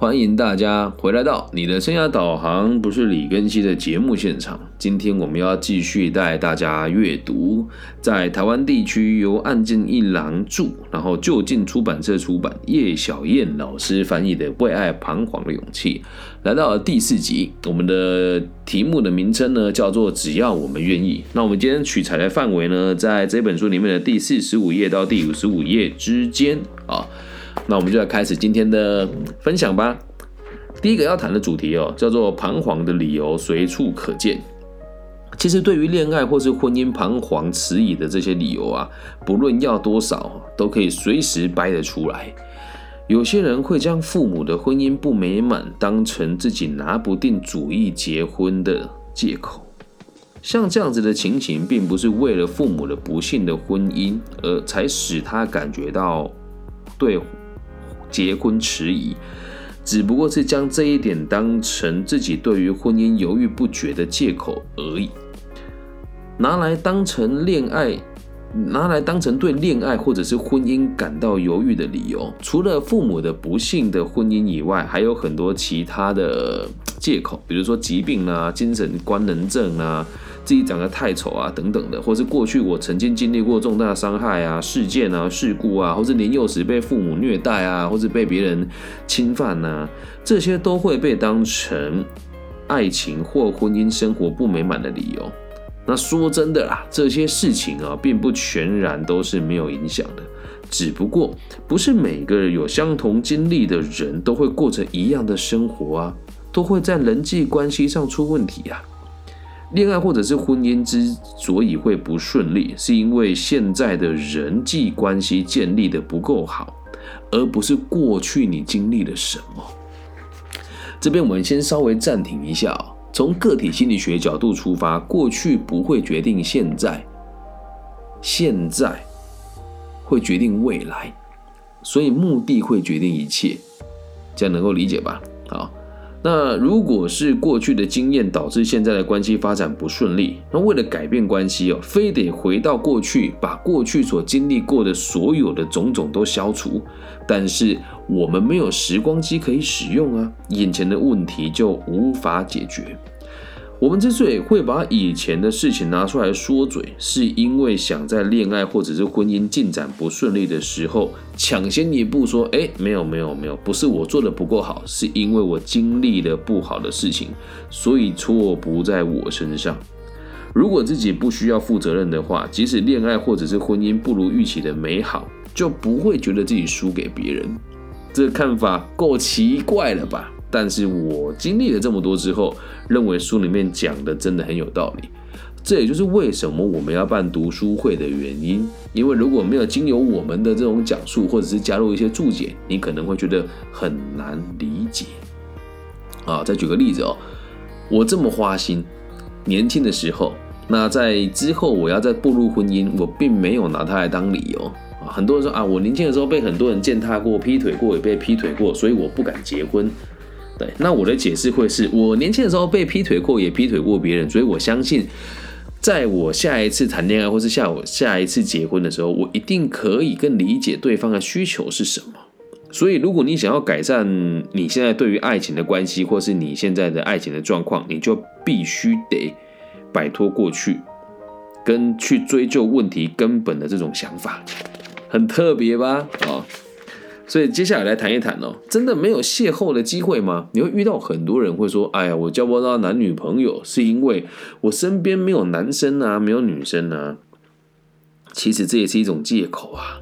欢迎大家回来到你的生涯导航，不是李根熙的节目现场。今天我们要继续带大家阅读，在台湾地区由岸见一郎著，然后就近出版社出版，叶小燕老师翻译的《为爱彷徨的勇气》，来到了第四集。我们的题目的名称呢，叫做“只要我们愿意”。那我们今天取材的范围呢，在这本书里面的第四十五页到第五十五页之间啊。那我们就来开始今天的分享吧。第一个要谈的主题哦，叫做彷徨的理由随处可见。其实对于恋爱或是婚姻彷徨迟疑的这些理由啊，不论要多少，都可以随时掰得出来。有些人会将父母的婚姻不美满当成自己拿不定主意结婚的借口。像这样子的情形，并不是为了父母的不幸的婚姻，而才使他感觉到对。结婚迟疑，只不过是将这一点当成自己对于婚姻犹豫不决的借口而已，拿来当成恋爱，拿来当成对恋爱或者是婚姻感到犹豫的理由。除了父母的不幸的婚姻以外，还有很多其他的借口，比如说疾病啊、精神官能症啊。自己长得太丑啊，等等的，或是过去我曾经经历过重大伤害啊、事件啊、事故啊，或是年幼时被父母虐待啊，或是被别人侵犯呐，这些都会被当成爱情或婚姻生活不美满的理由。那说真的啦，这些事情啊，并不全然都是没有影响的，只不过不是每个有相同经历的人都会过着一样的生活啊，都会在人际关系上出问题呀。恋爱或者是婚姻之所以会不顺利，是因为现在的人际关系建立的不够好，而不是过去你经历了什么。这边我们先稍微暂停一下啊，从个体心理学角度出发，过去不会决定现在，现在会决定未来，所以目的会决定一切，这样能够理解吧？好。那如果是过去的经验导致现在的关系发展不顺利，那为了改变关系哦，非得回到过去，把过去所经历过的所有的种种都消除。但是我们没有时光机可以使用啊，眼前的问题就无法解决。我们之所以会把以前的事情拿出来说嘴，是因为想在恋爱或者是婚姻进展不顺利的时候，抢先一步说：“哎，没有没有没有，不是我做的不够好，是因为我经历了不好的事情，所以错不在我身上。如果自己不需要负责任的话，即使恋爱或者是婚姻不如预期的美好，就不会觉得自己输给别人。这看法够奇怪了吧？”但是我经历了这么多之后，认为书里面讲的真的很有道理。这也就是为什么我们要办读书会的原因。因为如果没有经由我们的这种讲述，或者是加入一些注解，你可能会觉得很难理解。啊，再举个例子哦，我这么花心，年轻的时候，那在之后我要再步入婚姻，我并没有拿它来当理由啊。很多人说啊，我年轻的时候被很多人践踏过、劈腿过，也被劈腿过，所以我不敢结婚。对，那我的解释会是我年轻的时候被劈腿过，也劈腿过别人，所以我相信，在我下一次谈恋爱或是下我下一次结婚的时候，我一定可以更理解对方的需求是什么。所以，如果你想要改善你现在对于爱情的关系，或是你现在的爱情的状况，你就必须得摆脱过去，跟去追究问题根本的这种想法，很特别吧？啊。所以接下来来谈一谈哦，真的没有邂逅的机会吗？你会遇到很多人会说：“哎呀，我交不到男女朋友，是因为我身边没有男生啊，没有女生啊。”其实这也是一种借口啊。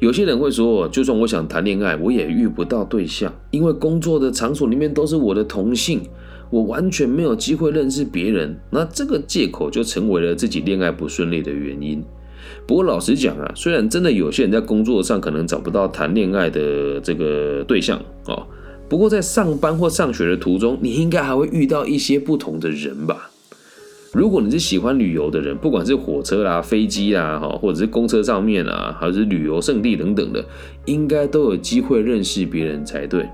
有些人会说：“就算我想谈恋爱，我也遇不到对象，因为工作的场所里面都是我的同性，我完全没有机会认识别人。”那这个借口就成为了自己恋爱不顺利的原因。不过老实讲啊，虽然真的有些人在工作上可能找不到谈恋爱的这个对象哦，不过在上班或上学的途中，你应该还会遇到一些不同的人吧？如果你是喜欢旅游的人，不管是火车啦、飞机啦，哈，或者是公车上面啊，还是旅游胜地等等的，应该都有机会认识别人才对。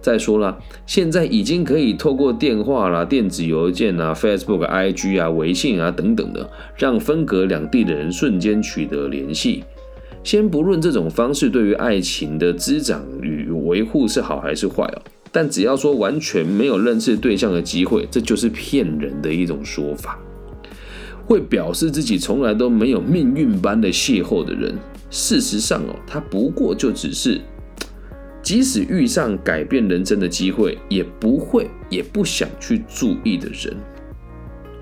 再说了，现在已经可以透过电话啦、电子邮件啊、Facebook、IG 啊、微信啊等等的，让分隔两地的人瞬间取得联系。先不论这种方式对于爱情的滋长与维护是好还是坏哦。但只要说完全没有认识对象的机会，这就是骗人的一种说法。会表示自己从来都没有命运般的邂逅的人，事实上哦，他不过就只是，即使遇上改变人生的机会，也不会也不想去注意的人。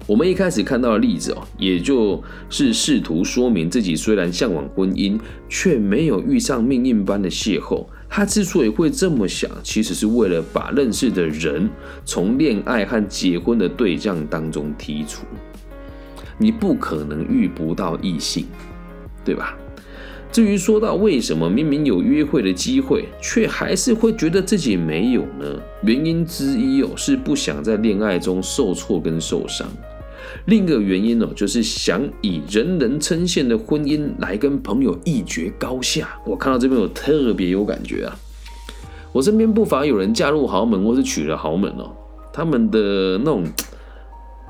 我们一开始看到的例子哦，也就是试图说明自己虽然向往婚姻，却没有遇上命运般的邂逅。他之所以会这么想，其实是为了把认识的人从恋爱和结婚的对象当中剔除。你不可能遇不到异性，对吧？至于说到为什么明明有约会的机会，却还是会觉得自己没有呢？原因之一哦，是不想在恋爱中受挫跟受伤；另一个原因哦，就是想以人人称羡的婚姻来跟朋友一决高下。我看到这边我特别有感觉啊！我身边不乏有人嫁入豪门或是娶了豪门哦，他们的那种。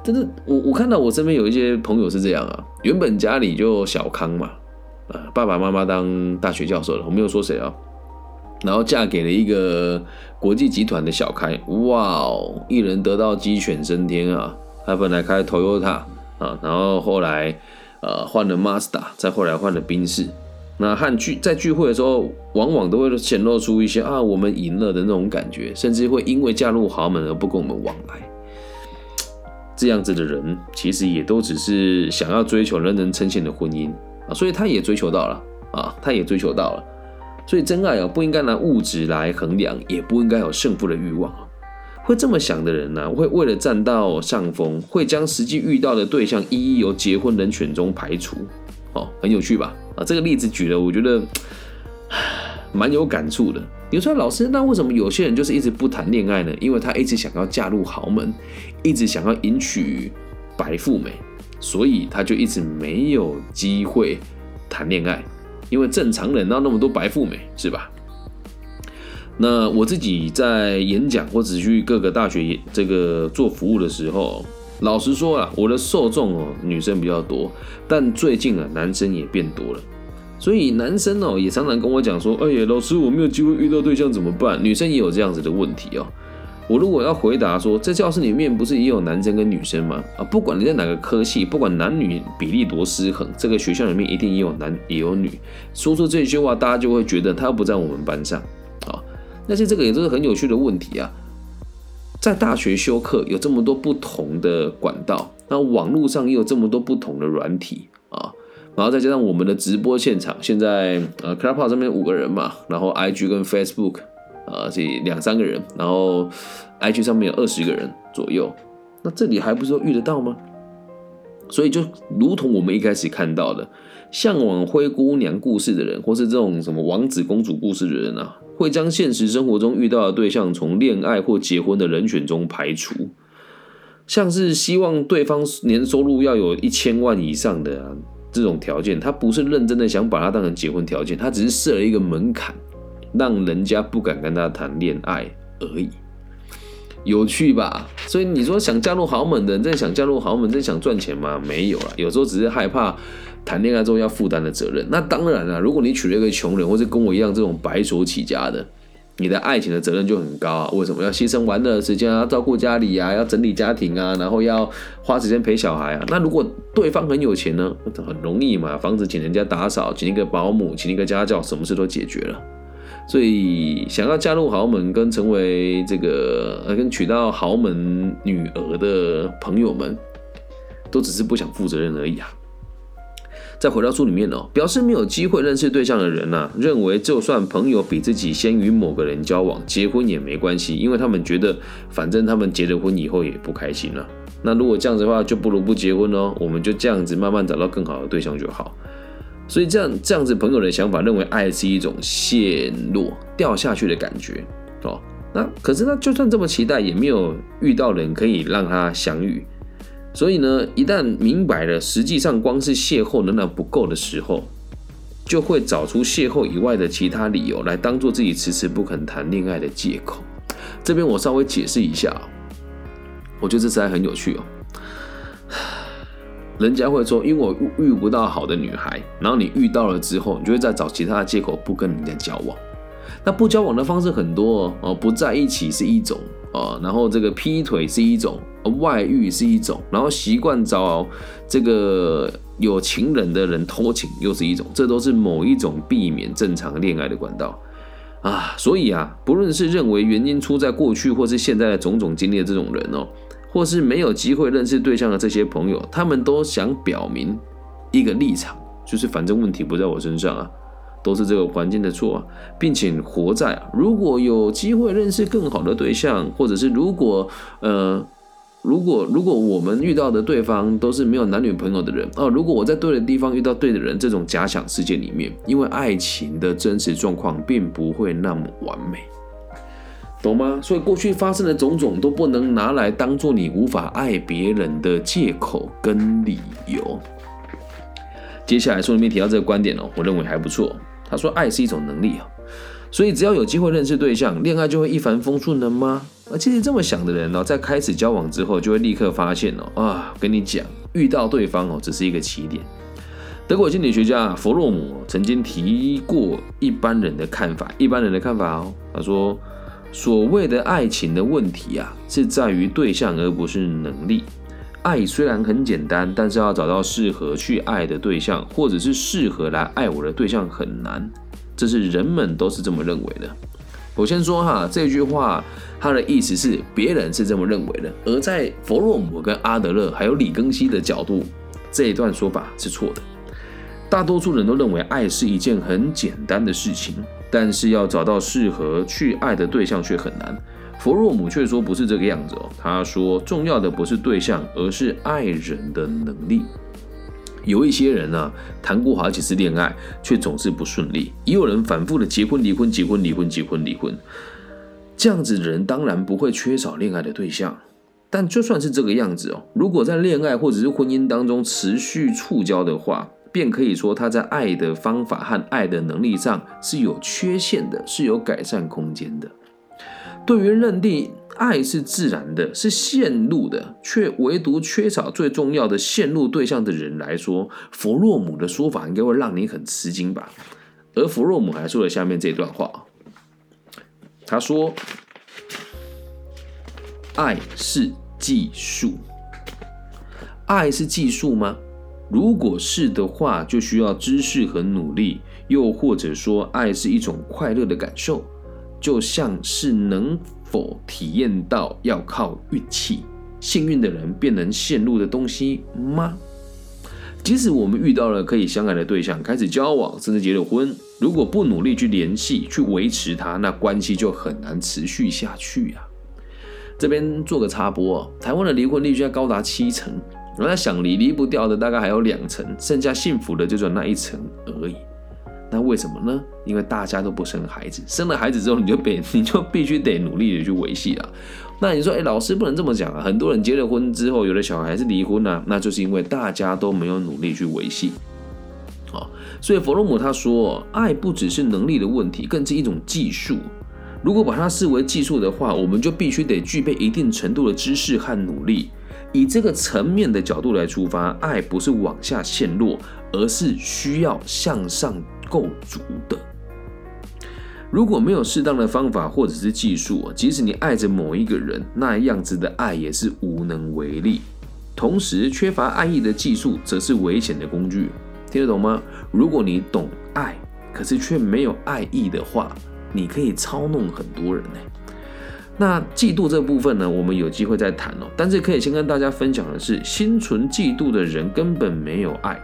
真的，我我看到我身边有一些朋友是这样啊，原本家里就小康嘛，呃，爸爸妈妈当大学教授了，我没有说谁啊，然后嫁给了一个国际集团的小开，哇哦，一人得道鸡犬升天啊，他本来开 Toyota 啊，然后后来呃换了 Mazda，再后来换了宾士，那和聚在聚会的时候，往往都会显露出一些啊我们赢了的那种感觉，甚至会因为嫁入豪门而不跟我们往来。这样子的人，其实也都只是想要追求人人称羡的婚姻。啊，所以他也追求到了啊，他也追求到了。所以真爱啊，不应该拿物质来衡量，也不应该有胜负的欲望会这么想的人呢，会为了占到上风，会将实际遇到的对象一一由结婚人选中排除。哦，很有趣吧？啊，这个例子举的，我觉得蛮有感触的。你说老师，那为什么有些人就是一直不谈恋爱呢？因为他一直想要嫁入豪门，一直想要迎娶白富美，所以他就一直没有机会谈恋爱。因为正常人哪那么多白富美，是吧？那我自己在演讲或者去各个大学这个做服务的时候，老实说啊，我的受众哦女生比较多，但最近啊男生也变多了。所以男生哦也常常跟我讲说：“哎呀，老师，我没有机会遇到对象怎么办？”女生也有这样子的问题哦。我如果要回答说，在教室里面不是也有男生跟女生吗？啊，不管你在哪个科系，不管男女比例多失衡，这个学校里面一定也有男也有女。说出这句话，大家就会觉得他不在我们班上啊。但是这个也是很有趣的问题啊。在大学修课有这么多不同的管道，那网络上也有这么多不同的软体啊。然后再加上我们的直播现场，现在呃 c l u b h o u s e 上面五个人嘛，然后 IG 跟 Facebook 啊这两三个人，然后 IG 上面有二十个人左右，那这里还不是说遇得到吗？所以就如同我们一开始看到的，向往灰姑娘故事的人，或是这种什么王子公主故事的人啊，会将现实生活中遇到的对象从恋爱或结婚的人选中排除，像是希望对方年收入要有一千万以上的。这种条件，他不是认真的想把它当成结婚条件，他只是设了一个门槛，让人家不敢跟他谈恋爱而已。有趣吧？所以你说想嫁入豪门的人，真想嫁入豪门，真想赚钱吗？没有了，有时候只是害怕谈恋爱之后要负担的责任。那当然了，如果你娶了一个穷人，或者跟我一样这种白手起家的。你的爱情的责任就很高啊！为什么要牺牲玩乐的时间啊？照顾家里啊？要整理家庭啊？然后要花时间陪小孩啊？那如果对方很有钱呢？很容易嘛，房子请人家打扫，请一个保姆，请一个家教，什么事都解决了。所以想要加入豪门跟成为这个呃跟娶到豪门女儿的朋友们，都只是不想负责任而已啊。再回到书里面哦，表示没有机会认识对象的人呢，认为就算朋友比自己先与某个人交往，结婚也没关系，因为他们觉得反正他们结了婚以后也不开心了。那如果这样子的话，就不如不结婚哦，我们就这样子慢慢找到更好的对象就好。所以这样这样子朋友的想法，认为爱是一种陷落掉下去的感觉哦。那可是他就算这么期待，也没有遇到人可以让他相遇。所以呢，一旦明白了，实际上光是邂逅仍然不够的时候，就会找出邂逅以外的其他理由来当做自己迟迟不肯谈恋爱的借口。这边我稍微解释一下，我觉得这词还很有趣哦。人家会说，因为我遇不到好的女孩，然后你遇到了之后，你就会再找其他的借口不跟人家交往。那不交往的方式很多哦，不在一起是一种哦，然后这个劈腿是一种，外遇是一种，然后习惯找这个有情人的人偷情又是一种，这都是某一种避免正常恋爱的管道啊。所以啊，不论是认为原因出在过去或是现在的种种经历的这种人哦，或是没有机会认识对象的这些朋友，他们都想表明一个立场，就是反正问题不在我身上啊。都是这个环境的错啊，并且活在啊，如果有机会认识更好的对象，或者是如果呃，如果如果我们遇到的对方都是没有男女朋友的人哦，如果我在对的地方遇到对的人，这种假想世界里面，因为爱情的真实状况并不会那么完美，懂吗？所以过去发生的种种都不能拿来当做你无法爱别人的借口跟理由。接下来书里面提到这个观点哦，我认为还不错。他说：“爱是一种能力啊，所以只要有机会认识对象，恋爱就会一帆风顺的吗？而其实这么想的人呢，在开始交往之后，就会立刻发现哦，啊，跟你讲，遇到对方哦，只是一个起点。德国心理学家弗洛姆曾经提过一般人的看法，一般人的看法哦，他说，所谓的爱情的问题啊，是在于对象，而不是能力。爱虽然很简单，但是要找到适合去爱的对象，或者是适合来爱我的对象很难。这是人们都是这么认为的。我先说哈，这句话它的意思是别人是这么认为的，而在弗洛姆跟阿德勒还有李庚希的角度，这一段说法是错的。大多数人都认为爱是一件很简单的事情，但是要找到适合去爱的对象却很难。弗洛姆却说不是这个样子哦，他说重要的不是对象，而是爱人的能力。有一些人呢，谈过好几次恋爱，却总是不顺利；也有人反复的结婚、离婚、结婚、离婚、结婚、离婚。这样子的人当然不会缺少恋爱的对象，但就算是这个样子哦，如果在恋爱或者是婚姻当中持续触礁的话，便可以说他在爱的方法和爱的能力上是有缺陷的，是有改善空间的。对于认定爱是自然的、是陷入的，却唯独缺少最重要的陷入对象的人来说，弗洛姆的说法应该会让你很吃惊吧？而弗洛姆还说了下面这段话：他说，爱是技术，爱是技术吗？如果是的话，就需要知识和努力，又或者说，爱是一种快乐的感受。就像是能否体验到要靠运气，幸运的人便能陷入的东西吗？即使我们遇到了可以相爱的对象，开始交往，甚至结了婚，如果不努力去联系、去维持它，那关系就很难持续下去呀。这边做个插播，台湾的离婚率居然高达七成，我在想离离不掉的大概还有两层，剩下幸福的就只有那一层而已。那为什么呢？因为大家都不生孩子，生了孩子之后，你就被 你就必须得努力的去维系了。那你说，哎，老师不能这么讲啊！很多人结了婚之后，有的小孩是离婚啊，那就是因为大家都没有努力去维系。好，所以弗洛姆他说，爱不只是能力的问题，更是一种技术。如果把它视为技术的话，我们就必须得具备一定程度的知识和努力。以这个层面的角度来出发，爱不是往下陷落，而是需要向上。构筑的，如果没有适当的方法或者是技术，即使你爱着某一个人，那样子的爱也是无能为力。同时，缺乏爱意的技术，则是危险的工具。听得懂吗？如果你懂爱，可是却没有爱意的话，你可以操弄很多人呢。那嫉妒这部分呢，我们有机会再谈哦。但是可以先跟大家分享的是，心存嫉妒的人根本没有爱。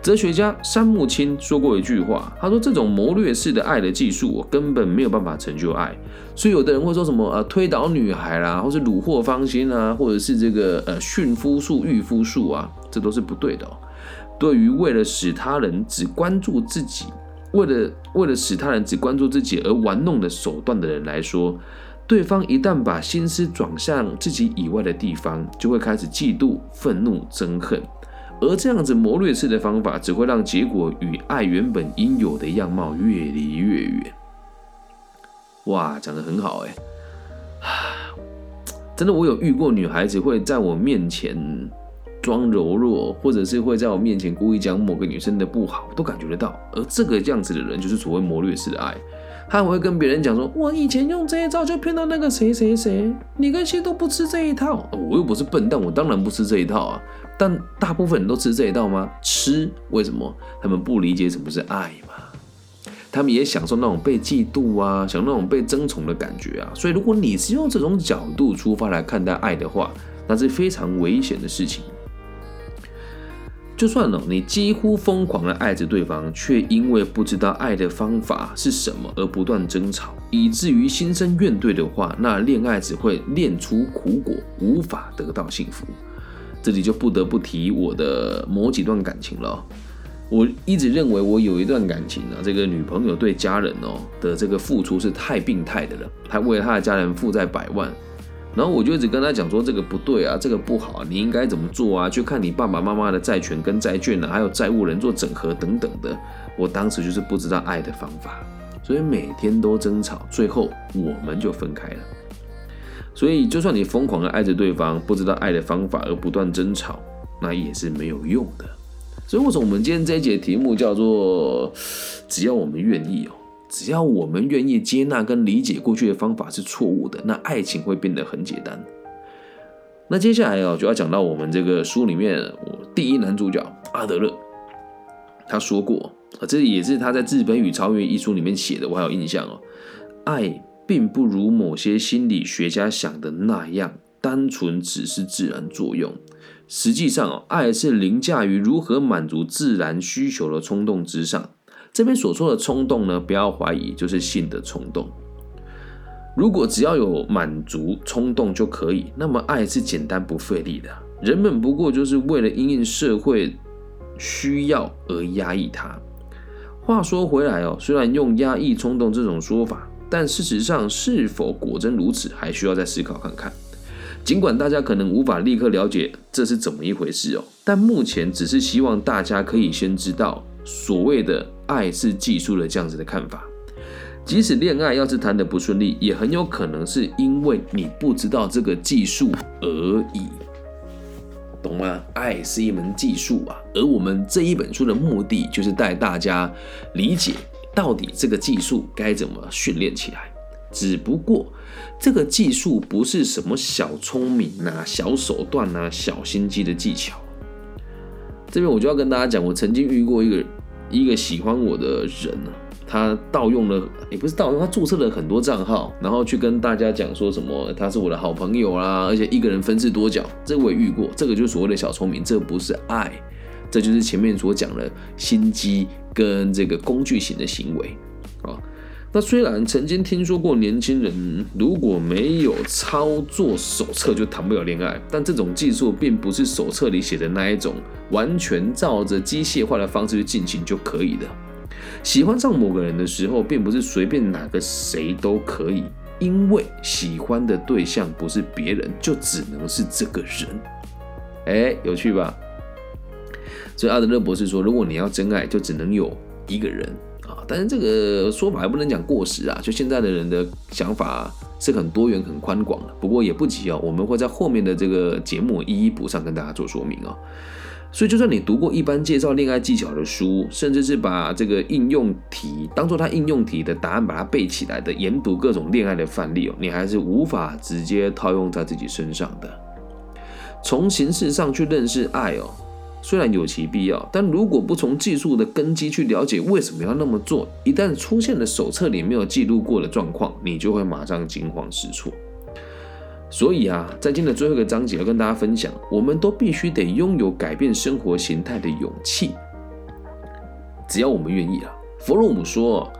哲学家山木清说过一句话，他说：“这种谋略式的爱的技术，我根本没有办法成就爱。”所以有的人会说什么呃推倒女孩啦，或是虏获芳心啊，或者是这个呃驯夫术、御夫术啊，这都是不对的。对于为了使他人只关注自己，为了为了使他人只关注自己而玩弄的手段的人来说，对方一旦把心思转向自己以外的地方，就会开始嫉妒、愤怒、憎恨。而这样子谋略式的方法，只会让结果与爱原本应有的样貌越离越远。哇，讲得很好哎，真的，我有遇过女孩子会在我面前装柔弱，或者是会在我面前故意讲某个女生的不好，都感觉得到。而这个样子的人，就是所谓谋略式的爱。他会跟别人讲说：“我以前用这一招就骗到那个谁谁谁，你跟谁都不吃这一套。”我又不是笨蛋，我当然不吃这一套啊。但大部分人都吃这一套吗？吃，为什么？他们不理解什么是爱嘛。他们也享受那种被嫉妒啊，享受那种被争宠的感觉啊。所以，如果你是用这种角度出发来看待爱的话，那是非常危险的事情。就算呢，你几乎疯狂的爱着对方，却因为不知道爱的方法是什么而不断争吵，以至于心生怨怼的话，那恋爱只会练出苦果，无法得到幸福。这里就不得不提我的某几段感情了。我一直认为我有一段感情啊，这个女朋友对家人哦的这个付出是太病态的了，她为了她的家人负债百万。然后我就一直跟他讲说，这个不对啊，这个不好，你应该怎么做啊？去看你爸爸妈妈的债权跟债券呢，还有债务人做整合等等的。我当时就是不知道爱的方法，所以每天都争吵，最后我们就分开了。所以就算你疯狂的爱着对方，不知道爱的方法而不断争吵，那也是没有用的。所以为什么我们今天这一节题目叫做“只要我们愿意哦”。只要我们愿意接纳跟理解过去的方法是错误的，那爱情会变得很简单。那接下来啊，就要讲到我们这个书里面我第一男主角阿德勒，他说过啊，这也是他在《自卑与超越》一书里面写的，我还有印象哦。爱并不如某些心理学家想的那样，单纯只是自然作用。实际上，爱是凌驾于如何满足自然需求的冲动之上。这边所说的冲动呢，不要怀疑，就是性的冲动。如果只要有满足冲动就可以，那么爱是简单不费力的。人们不过就是为了因应社会需要而压抑它。话说回来哦，虽然用压抑冲动这种说法，但事实上是否果真如此，还需要再思考看看。尽管大家可能无法立刻了解这是怎么一回事哦，但目前只是希望大家可以先知道所谓的。爱是技术的这样子的看法，即使恋爱要是谈的不顺利，也很有可能是因为你不知道这个技术而已，懂吗？爱是一门技术啊，而我们这一本书的目的就是带大家理解到底这个技术该怎么训练起来。只不过这个技术不是什么小聪明啊、小手段啊、小心机的技巧。这边我就要跟大家讲，我曾经遇过一个。一个喜欢我的人呢，他盗用了，也不是盗用，他注册了很多账号，然后去跟大家讲说什么他是我的好朋友啊，而且一个人分饰多角，这我也遇过，这个就是所谓的小聪明，这不是爱，这就是前面所讲的心机跟这个工具型的行为啊。那虽然曾经听说过年轻人如果没有操作手册就谈不了恋爱，但这种技术并不是手册里写的那一种，完全照着机械化的方式去进行就可以的。喜欢上某个人的时候，并不是随便哪个谁都可以，因为喜欢的对象不是别人，就只能是这个人。哎，有趣吧？所以阿德勒博士说，如果你要真爱，就只能有一个人。但是这个说法还不能讲过时啊，就现在的人的想法是很多元、很宽广的。不过也不急哦，我们会在后面的这个节目一一补上，跟大家做说明哦。所以，就算你读过一般介绍恋爱技巧的书，甚至是把这个应用题当做它应用题的答案把它背起来的，研读各种恋爱的范例哦，你还是无法直接套用在自己身上的。从形式上去认识爱哦。虽然有其必要，但如果不从技术的根基去了解为什么要那么做，一旦出现了手册里没有记录过的状况，你就会马上惊慌失措。所以啊，在今天的最后一个章节要跟大家分享，我们都必须得拥有改变生活形态的勇气。只要我们愿意啊。弗洛姆说，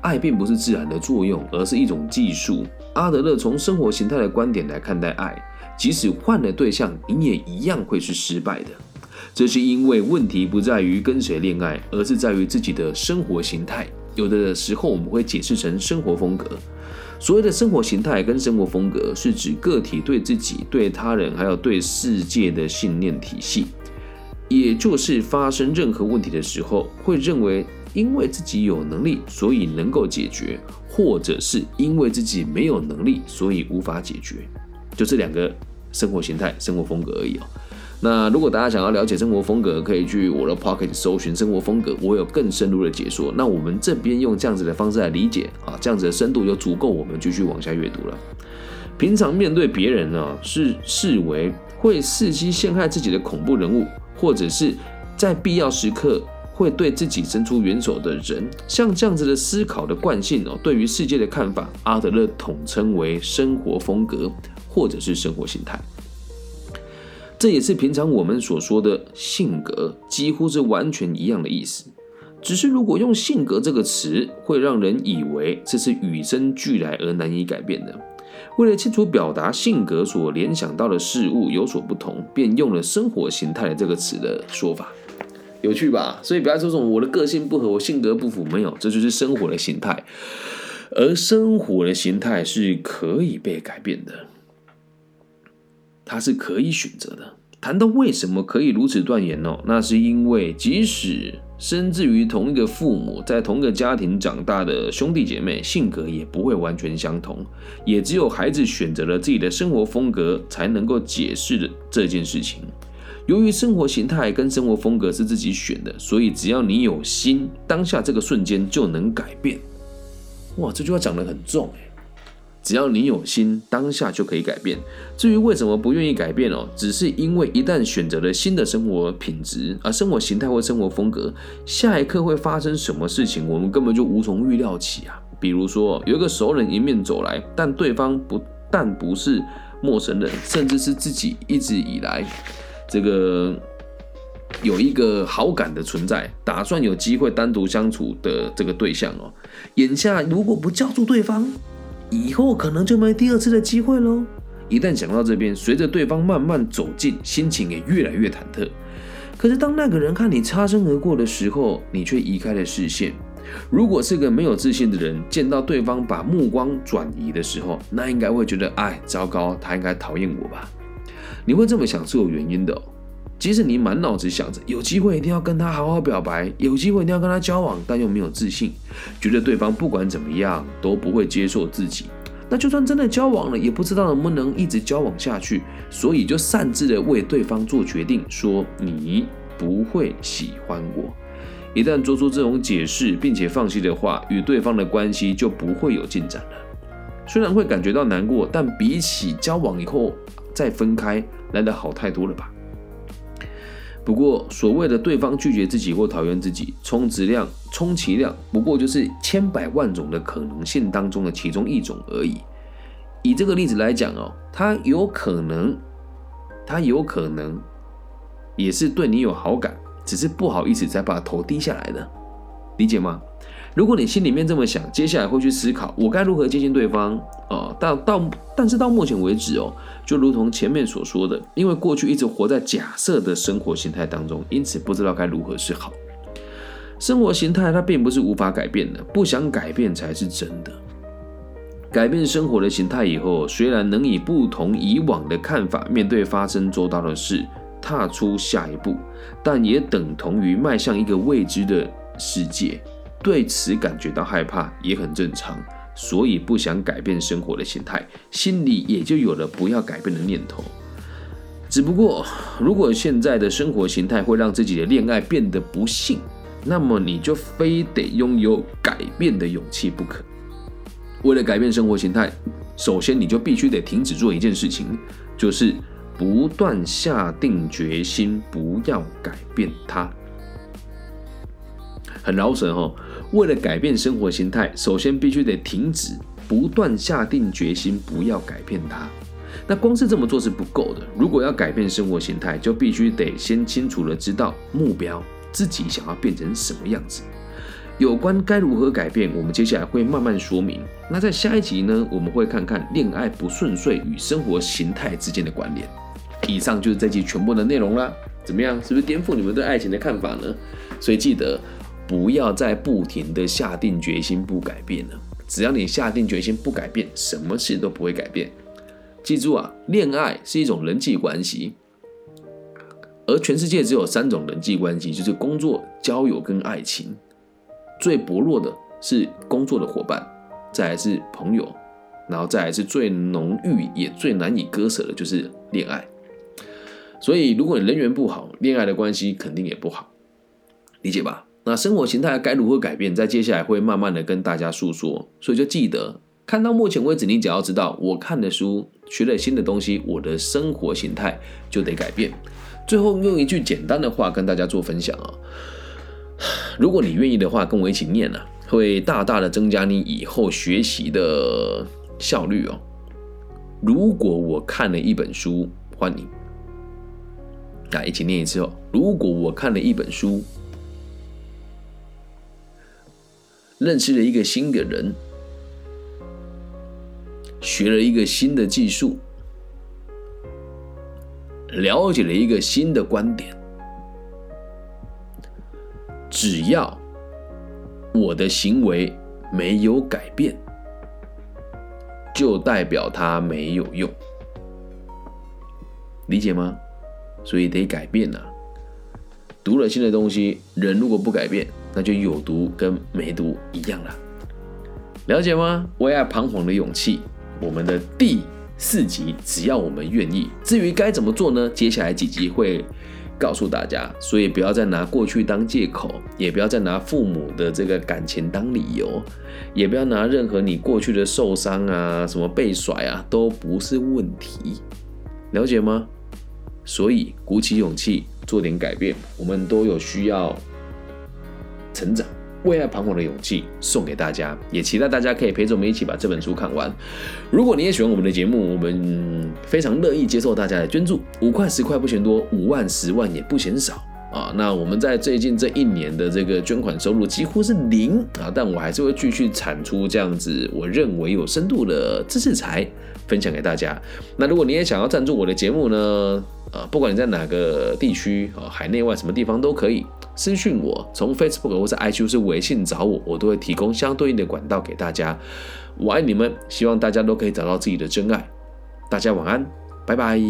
爱并不是自然的作用，而是一种技术。阿德勒从生活形态的观点来看待爱，即使换了对象，你也一样会是失败的。这是因为问题不在于跟谁恋爱，而是在于自己的生活形态。有的时候我们会解释成生活风格。所谓的生活形态跟生活风格，是指个体对自己、对他人还有对世界的信念体系。也就是发生任何问题的时候，会认为因为自己有能力，所以能够解决，或者是因为自己没有能力，所以无法解决。就这两个生活形态、生活风格而已哦。那如果大家想要了解生活风格，可以去我的 Pocket 搜寻生活风格，我有更深入的解说。那我们这边用这样子的方式来理解啊，这样子的深度就足够我们继续往下阅读了。平常面对别人呢，是视为会伺机陷害自己的恐怖人物，或者是在必要时刻会对自己伸出援手的人，像这样子的思考的惯性哦，对于世界的看法，阿德勒统称为生活风格，或者是生活形态。这也是平常我们所说的性格，几乎是完全一样的意思。只是如果用性格这个词，会让人以为这是与生俱来而难以改变的。为了清楚表达性格所联想到的事物有所不同，便用了生活形态这个词的说法，有趣吧？所以不要说什么我的个性不合，我性格不符，没有，这就是生活的形态。而生活的形态是可以被改变的。它是可以选择的。谈到为什么可以如此断言呢？那是因为即使生自于同一个父母，在同一个家庭长大的兄弟姐妹，性格也不会完全相同。也只有孩子选择了自己的生活风格，才能够解释的这件事情。由于生活形态跟生活风格是自己选的，所以只要你有心，当下这个瞬间就能改变。哇，这句话讲得很重。只要你有心，当下就可以改变。至于为什么不愿意改变哦，只是因为一旦选择了新的生活品质、啊生活形态或生活风格，下一刻会发生什么事情，我们根本就无从预料起啊。比如说，有一个熟人迎面走来，但对方不但不是陌生人，甚至是自己一直以来这个有一个好感的存在，打算有机会单独相处的这个对象哦。眼下如果不叫住对方，以后可能就没第二次的机会喽。一旦想到这边，随着对方慢慢走近，心情也越来越忐忑。可是当那个人看你擦身而过的时候，你却移开了视线。如果是个没有自信的人，见到对方把目光转移的时候，那应该会觉得，哎，糟糕，他应该讨厌我吧？你会这么想是有原因的。即使你满脑子想着有机会一定要跟他好好表白，有机会一定要跟他交往，但又没有自信，觉得对方不管怎么样都不会接受自己，那就算真的交往了，也不知道能不能一直交往下去，所以就擅自的为对方做决定，说你不会喜欢我。一旦做出这种解释，并且放弃的话，与对方的关系就不会有进展了。虽然会感觉到难过，但比起交往以后再分开来的好太多了吧。不过，所谓的对方拒绝自己或讨厌自己，充值量，充其量不过就是千百万种的可能性当中的其中一种而已。以这个例子来讲哦，他有可能，他有可能也是对你有好感，只是不好意思才把头低下来的，理解吗？如果你心里面这么想，接下来会去思考我该如何接近对方哦。到到，但是到目前为止哦，就如同前面所说的，因为过去一直活在假设的生活形态当中，因此不知道该如何是好。生活形态它并不是无法改变的，不想改变才是真的。改变生活的形态以后，虽然能以不同以往的看法面对发生周到的事，踏出下一步，但也等同于迈向一个未知的世界。对此感觉到害怕也很正常，所以不想改变生活的形态，心里也就有了不要改变的念头。只不过，如果现在的生活形态会让自己的恋爱变得不幸，那么你就非得拥有改变的勇气不可。为了改变生活形态，首先你就必须得停止做一件事情，就是不断下定决心不要改变它。很劳神哈。为了改变生活形态，首先必须得停止，不断下定决心，不要改变它。那光是这么做是不够的。如果要改变生活形态，就必须得先清楚的知道目标，自己想要变成什么样子。有关该如何改变，我们接下来会慢慢说明。那在下一集呢，我们会看看恋爱不顺遂与生活形态之间的关联。以上就是这集全部的内容啦。怎么样？是不是颠覆你们对爱情的看法呢？所以记得。不要再不停的下定决心不改变了。只要你下定决心不改变，什么事都不会改变。记住啊，恋爱是一种人际关系，而全世界只有三种人际关系，就是工作、交友跟爱情。最薄弱的是工作的伙伴，再来是朋友，然后再来是最浓郁也最难以割舍的就是恋爱。所以如果你人缘不好，恋爱的关系肯定也不好，理解吧？那生活形态该如何改变，在接下来会慢慢的跟大家诉说。所以就记得，看到目前为止，你只要知道我看的书、学了新的东西，我的生活形态就得改变。最后用一句简单的话跟大家做分享啊，如果你愿意的话，跟我一起念啊，会大大的增加你以后学习的效率哦。如果我看了一本书，欢迎，那一起念一次哦。如果我看了一本书，认识了一个新的人，学了一个新的技术。了解了一个新的观点，只要我的行为没有改变，就代表它没有用，理解吗？所以得改变呐。读了新的东西，人如果不改变，那就有毒跟没毒一样了，了解吗？为爱彷徨的勇气，我们的第。四集，只要我们愿意。至于该怎么做呢？接下来几集会告诉大家。所以不要再拿过去当借口，也不要再拿父母的这个感情当理由，也不要拿任何你过去的受伤啊、什么被甩啊，都不是问题。了解吗？所以鼓起勇气做点改变，我们都有需要成长。为爱彷徨的勇气送给大家，也期待大家可以陪着我们一起把这本书看完。如果你也喜欢我们的节目，我们非常乐意接受大家的捐助，五块十块不嫌多，五万十万也不嫌少啊！那我们在最近这一年的这个捐款收入几乎是零啊，但我还是会继续产出这样子我认为有深度的知识财分享给大家。那如果你也想要赞助我的节目呢？啊，不管你在哪个地区啊，海内外什么地方都可以。私讯我，从 Facebook 或者 iQ 是微信找我，我都会提供相对应的管道给大家。我爱你们，希望大家都可以找到自己的真爱。大家晚安，拜拜。